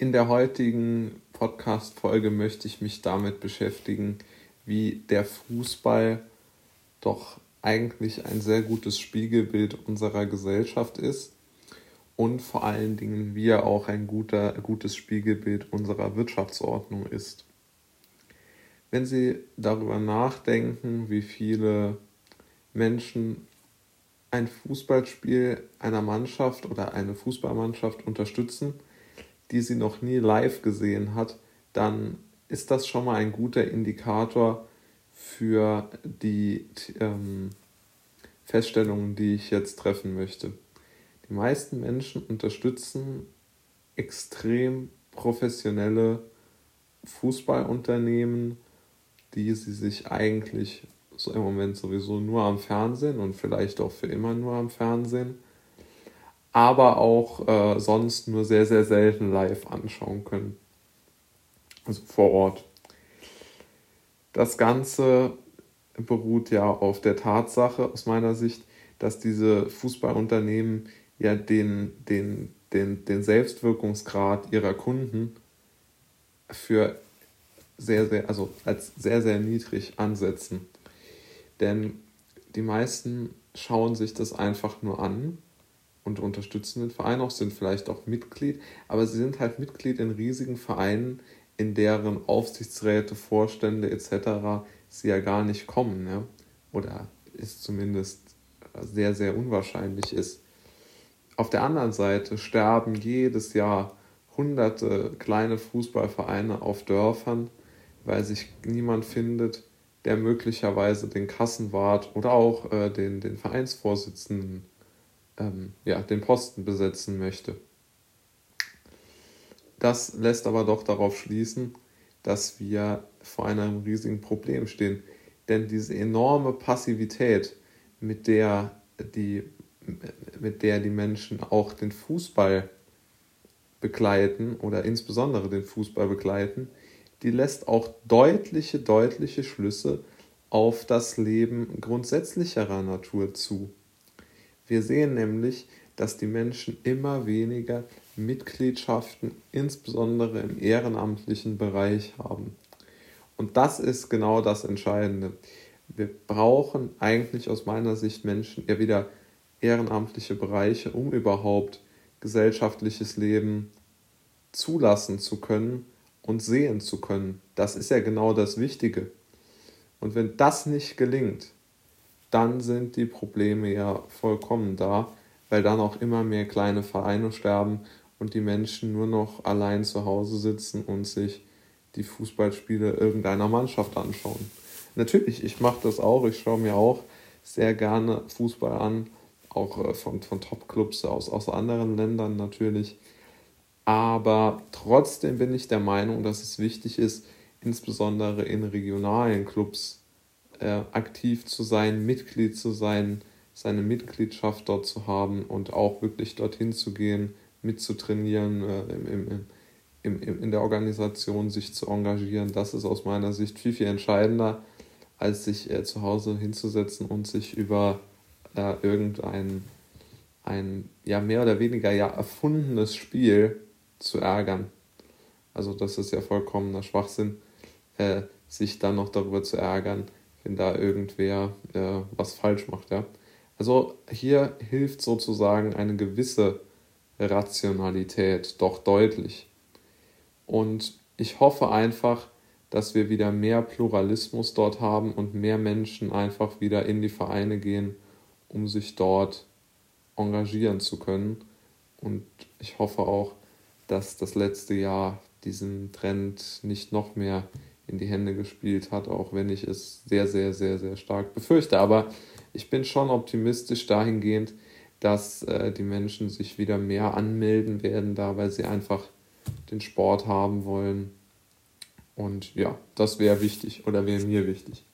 In der heutigen Podcast-Folge möchte ich mich damit beschäftigen, wie der Fußball doch eigentlich ein sehr gutes Spiegelbild unserer Gesellschaft ist und vor allen Dingen, wie er auch ein guter, gutes Spiegelbild unserer Wirtschaftsordnung ist. Wenn Sie darüber nachdenken, wie viele Menschen ein Fußballspiel einer Mannschaft oder eine Fußballmannschaft unterstützen, die sie noch nie live gesehen hat, dann ist das schon mal ein guter Indikator für die ähm, Feststellungen, die ich jetzt treffen möchte. Die meisten Menschen unterstützen extrem professionelle Fußballunternehmen, die sie sich eigentlich so im Moment sowieso nur am Fernsehen und vielleicht auch für immer nur am Fernsehen, aber auch äh, sonst nur sehr, sehr selten live anschauen können. Also vor Ort. Das Ganze beruht ja auf der Tatsache aus meiner Sicht, dass diese Fußballunternehmen ja den, den, den, den Selbstwirkungsgrad ihrer Kunden für sehr, sehr, also als sehr, sehr niedrig ansetzen. Denn die meisten schauen sich das einfach nur an und unterstützen den Verein auch, sind vielleicht auch Mitglied, aber sie sind halt Mitglied in riesigen Vereinen, in deren Aufsichtsräte, Vorstände etc. sie ja gar nicht kommen. Ne? Oder ist zumindest sehr, sehr unwahrscheinlich ist. Auf der anderen Seite sterben jedes Jahr hunderte kleine Fußballvereine auf Dörfern, weil sich niemand findet, der möglicherweise den Kassenwart oder auch äh, den, den Vereinsvorsitzenden, ähm, ja, den Posten besetzen möchte. Das lässt aber doch darauf schließen, dass wir vor einem riesigen Problem stehen. Denn diese enorme Passivität, mit der die, mit der die Menschen auch den Fußball begleiten oder insbesondere den Fußball begleiten, die lässt auch deutliche, deutliche Schlüsse auf das Leben grundsätzlicherer Natur zu. Wir sehen nämlich, dass die Menschen immer weniger Mitgliedschaften, insbesondere im ehrenamtlichen Bereich haben. Und das ist genau das Entscheidende. Wir brauchen eigentlich aus meiner Sicht Menschen eher wieder ehrenamtliche Bereiche, um überhaupt gesellschaftliches Leben zulassen zu können und sehen zu können. Das ist ja genau das Wichtige. Und wenn das nicht gelingt, dann sind die Probleme ja vollkommen da, weil dann auch immer mehr kleine Vereine sterben und die Menschen nur noch allein zu Hause sitzen und sich die Fußballspiele irgendeiner Mannschaft anschauen. Natürlich, ich mache das auch, ich schaue mir auch sehr gerne Fußball an, auch äh, von, von Top-Clubs aus, aus anderen Ländern natürlich. Aber trotzdem bin ich der Meinung, dass es wichtig ist, insbesondere in regionalen Clubs äh, aktiv zu sein, Mitglied zu sein, seine Mitgliedschaft dort zu haben und auch wirklich dorthin zu gehen, mitzutrainieren, äh, im, im, im, in der Organisation sich zu engagieren. Das ist aus meiner Sicht viel, viel entscheidender, als sich äh, zu Hause hinzusetzen und sich über äh, irgendein ein ja mehr oder weniger ja erfundenes Spiel zu ärgern. Also das ist ja vollkommener Schwachsinn, äh, sich dann noch darüber zu ärgern, wenn da irgendwer äh, was falsch macht. Ja? Also hier hilft sozusagen eine gewisse Rationalität doch deutlich. Und ich hoffe einfach, dass wir wieder mehr Pluralismus dort haben und mehr Menschen einfach wieder in die Vereine gehen, um sich dort engagieren zu können. Und ich hoffe auch, dass das letzte Jahr diesen Trend nicht noch mehr in die Hände gespielt hat, auch wenn ich es sehr, sehr, sehr, sehr stark befürchte. Aber ich bin schon optimistisch dahingehend, dass äh, die Menschen sich wieder mehr anmelden werden, da weil sie einfach den Sport haben wollen. Und ja, das wäre wichtig oder wäre mir wichtig.